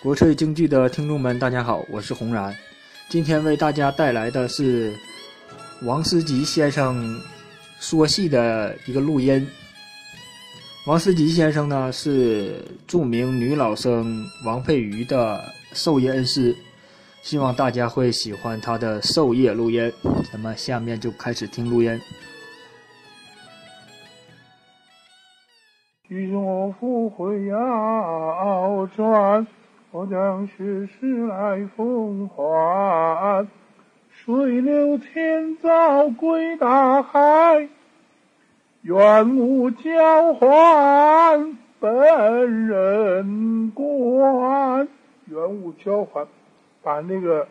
国粹京剧的听众们，大家好，我是红然。今天为大家带来的是王思吉先生说戏的一个录音。王思吉先生呢是著名女老生王佩瑜的授业恩师，希望大家会喜欢他的授业录音。那么下面就开始听录音。与我赴会要转，我将学识来奉还。水流千兆归大海，愿无交还本人官。愿无交还，把那个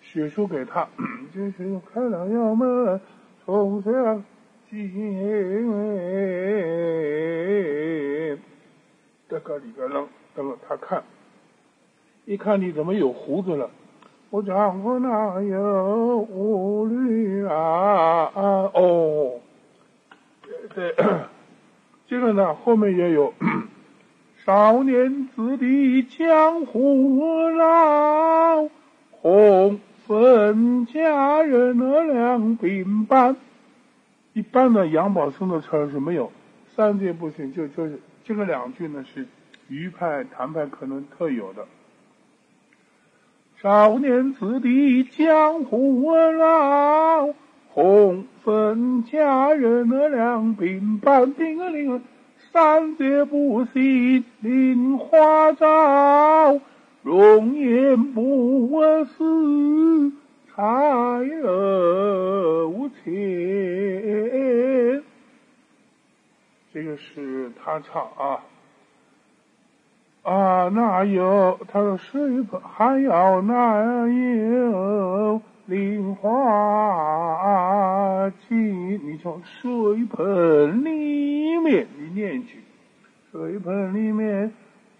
血书给他，就是开了窑门，冲向进。这个里边扔，等他看，一看你怎么有胡子了？我丈夫哪有无虑啊啊？哦，对，这个呢后面也有。少年子弟江湖老，红粉佳人两鬓斑。一般的杨宝森的词儿是没有，三句不行，就就是。这个两句呢是余派、谭派可能特有的。少年子弟江湖老，红粉佳人两鬓斑。叮啊铃，三节不行菱花照，容颜不似彩楼前。这个是他唱啊哪有他说水盆还要哪有菱花镜？你从水盆里面你念去，水盆里面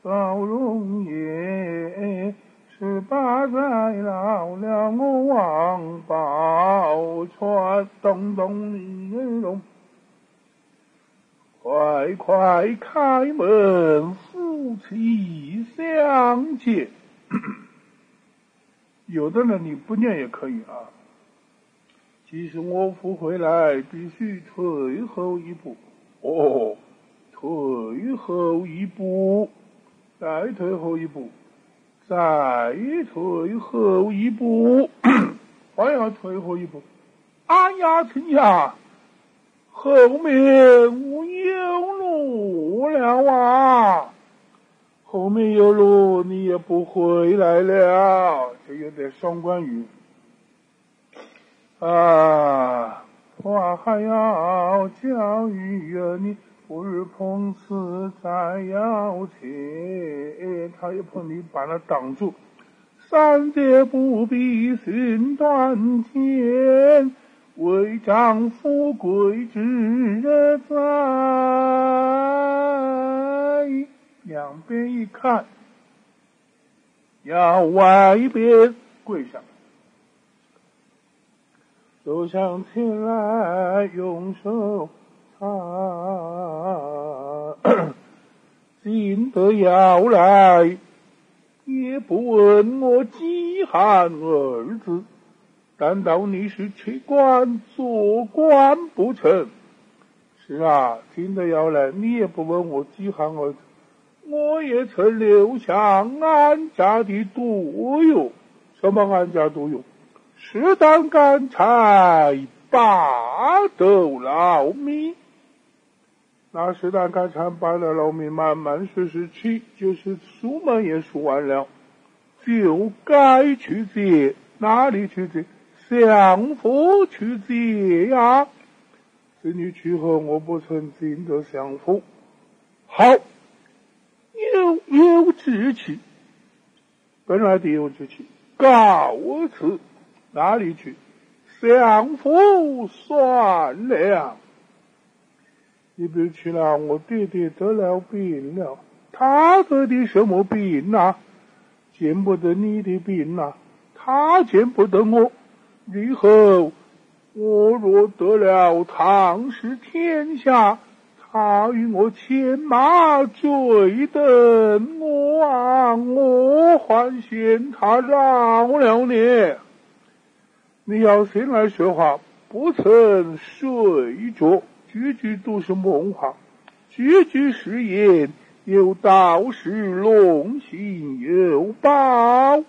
造容颜，十八载老了我王宝钏，咚咚铃咚。快快开门，夫妻相见。有的人你不念也可以啊。其实我复回来，必须退后一步。哦，退后一步，再退后一步，再退后一步，还要退后一步。哎呀，陈家！后面无有路了啊！后面有路，你也不回来了。就有点双关语啊！花还要教育你，不日碰瓷在腰前，他一碰你，把他挡住。三界不必寻断剑。为丈夫贵之人在，两边一看，要外边跪下，走向前来用手擦，进得要来，也不问我饥寒二字。难道你是去官做官不成？是啊，听得要来，你也不问我饥寒儿子。我也曾留下安家的多哟，什么安家多哟？适当干柴，八斗老米。那适当干柴，八斗老米，慢慢实实去，就是书门也说完了，就该去接，哪里去接？相夫去接呀，子女去后，我不曾进得相夫。好，有志气，本来的我就去，告辞，哪里去？相夫算了。你别去了，我爹爹得了病了。他得的什么病呐？见不得你的病呐，他见不得我。以后我若得了唐氏天下，他与我牵马追等我啊，我还嫌他饶了你。你要先来说话，不曾睡着，句句都是梦话，句句是言，有道是龙行有报，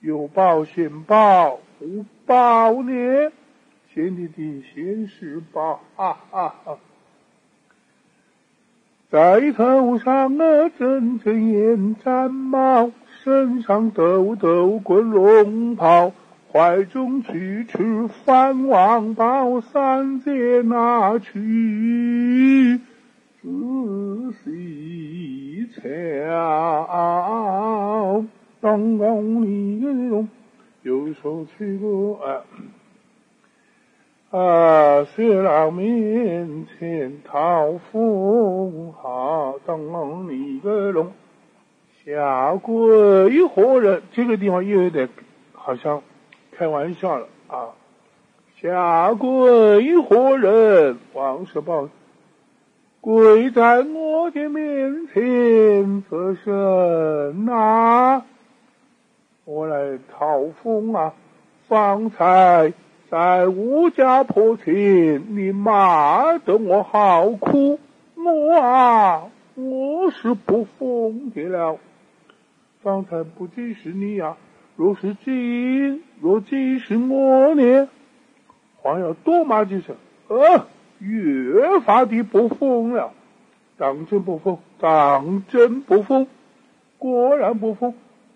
有报先报，无报呢？先帝的先是报，哈哈哈。在头上啊，阵阵烟毡帽，身上抖抖滚龙袍，怀中举持翻王宝，三界拿去仔细瞧。当宫里用右手取过啊。啊，雪浪面前讨风哈，当你个龙下跪何人？这个地方又有点好像开玩笑了啊！下跪何人？王世宝跪在我的面前，这是哪？我来讨封啊！方才。在吴家坡前，你骂得我好苦，我啊，我是不疯的了。方才不仅是你呀，若是今，若今是我呢，还要多骂几声，呃，越发的不疯了。当真不疯，当真不疯，果然不疯，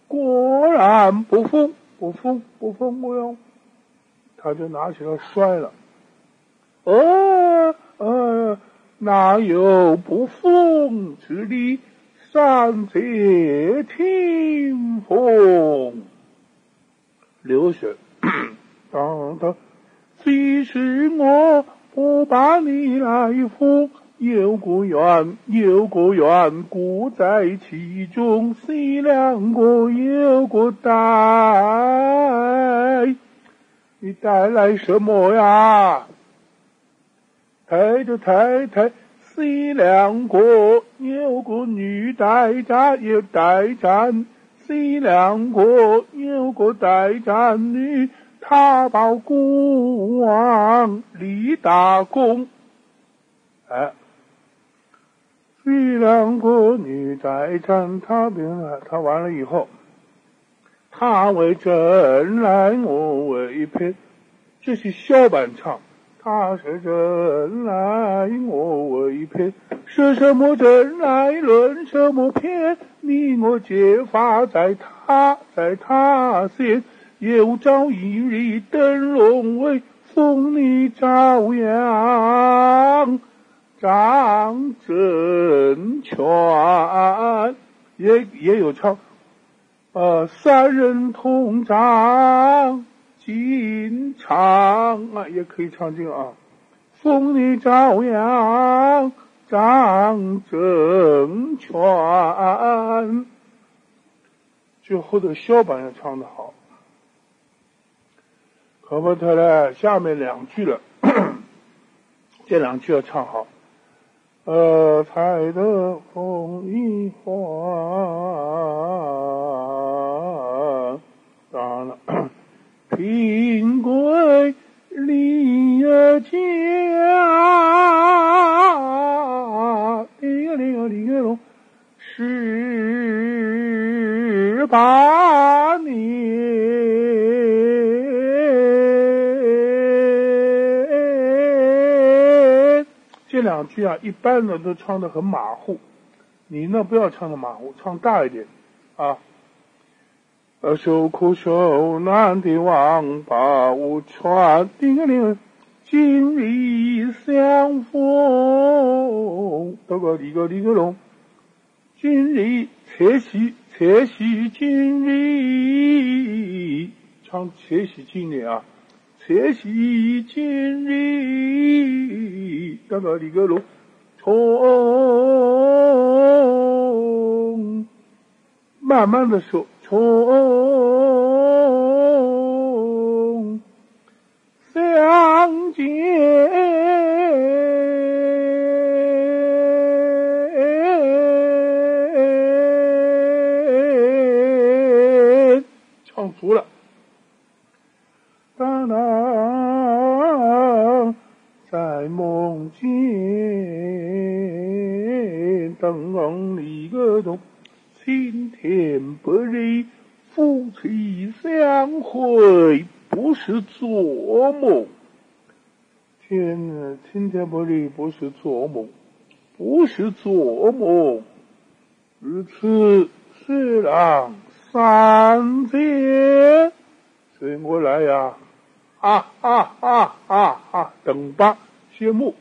果然不疯，不疯不疯，我要。他就拿起来摔了，呃呃，哪有不奉之理？三界听风，流血，当当，即使我不把你来封，有个缘，有个缘故在其中，谁两个有个带。你带来什么呀？抬着太太，西凉国有个女代战，有代战。西凉国有个代战女，她报国王立大功。哎，西凉国女代战，她病了，她完了以后。他为真来，我为偏，这是小伴唱。他是真来，我为偏，说什么真来，论什么偏？你我结发在他，在他先，有朝一日登龙位，封你朝阳，张真权，也也有唱。呃，三人同唱进唱啊，也可以唱进啊。风里朝阳，张正权，就后头小板也唱的好。可不特嘞，下面两句了，这两句要唱好。呃，采得风一花。平贵离家，离个离个离个龙，十八年。这两句啊，一般人都唱的很马虎，你呢不要唱的马虎，唱大一点啊。受苦受难的王八无权，叮个铃，今日相逢，得个哩个哩个龙，今日且喜且喜今日，唱且喜今日啊，且喜今日，得个哩个隆，从慢慢的说。哦相见。唱足了。当当在梦见等你个东不是做梦。天，青天白日，不是做梦，不是做梦。如此是郎三千，随我来呀！啊啊啊啊啊！等吧，谢幕。